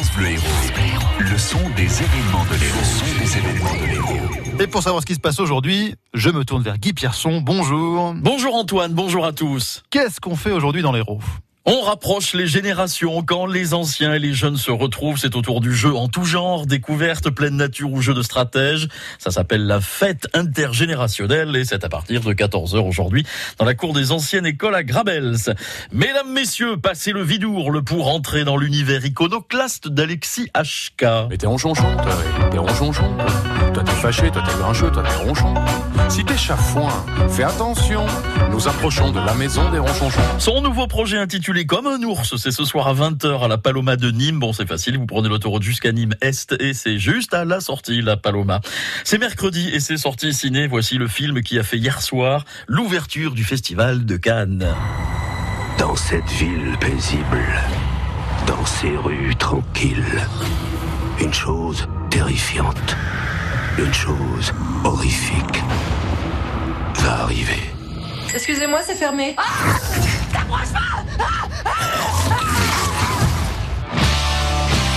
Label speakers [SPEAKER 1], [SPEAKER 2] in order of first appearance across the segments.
[SPEAKER 1] France Bleu Héros. Le son des événements de l'Héros. Le son des événements de l'Héros.
[SPEAKER 2] Et pour savoir ce qui se passe aujourd'hui, je me tourne vers Guy Pierson. Bonjour.
[SPEAKER 3] Bonjour Antoine, bonjour à tous.
[SPEAKER 2] Qu'est-ce qu'on fait aujourd'hui dans l'Héros?
[SPEAKER 3] On rapproche les générations quand les anciens et les jeunes se retrouvent. C'est autour du jeu en tout genre, découverte, pleine nature ou jeu de stratège. Ça s'appelle la fête intergénérationnelle et c'est à partir de 14h aujourd'hui dans la cour des anciennes écoles à Grabels. Mesdames, messieurs, passez le vidourle pour entrer dans l'univers iconoclaste d'Alexis HK.
[SPEAKER 4] Mais t'es ronchonchon, toi, t'es ronchonchon. Toi t'es fâché, toi t'es grincheux, toi t'es ronchon. Si t'es chafouin, fais attention. Nous approchons de la maison des ronchonchons.
[SPEAKER 3] Son nouveau projet intitulé comme un ours. C'est ce soir à 20h à la Paloma de Nîmes. Bon, c'est facile, vous prenez l'autoroute jusqu'à Nîmes Est et c'est juste à la sortie, la Paloma. C'est mercredi et c'est sorti ciné. Voici le film qui a fait hier soir l'ouverture du festival de Cannes.
[SPEAKER 5] Dans cette ville paisible, dans ces rues tranquilles, une chose terrifiante, une chose horrifique va arriver.
[SPEAKER 6] Excusez-moi, c'est fermé. Ah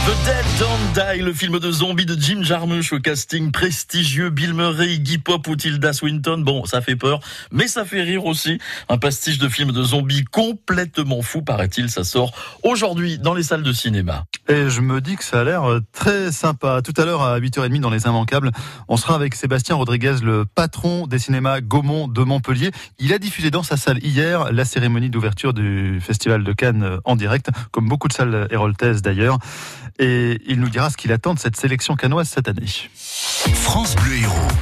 [SPEAKER 3] Dead Don't Die, le film de zombies de Jim Jarmusch au casting prestigieux, Bill Murray, Iggy Pop ou Tilda Swinton. Bon, ça fait peur, mais ça fait rire aussi. Un pastiche de film de zombies complètement fou, paraît-il. Ça sort aujourd'hui dans les salles de cinéma.
[SPEAKER 2] Et je me dis que ça a l'air euh, très sympa. Tout à l'heure à 8h30 dans Les Immanquables, on sera avec Sébastien Rodriguez, le patron des cinémas Gaumont de Montpellier. Il a diffusé dans sa salle hier la cérémonie d'ouverture du Festival de Cannes euh, en direct, comme beaucoup de salles héroltaises d'ailleurs et il nous dira ce qu'il attend de cette sélection canoise cette année.
[SPEAKER 1] France Bleu Héros.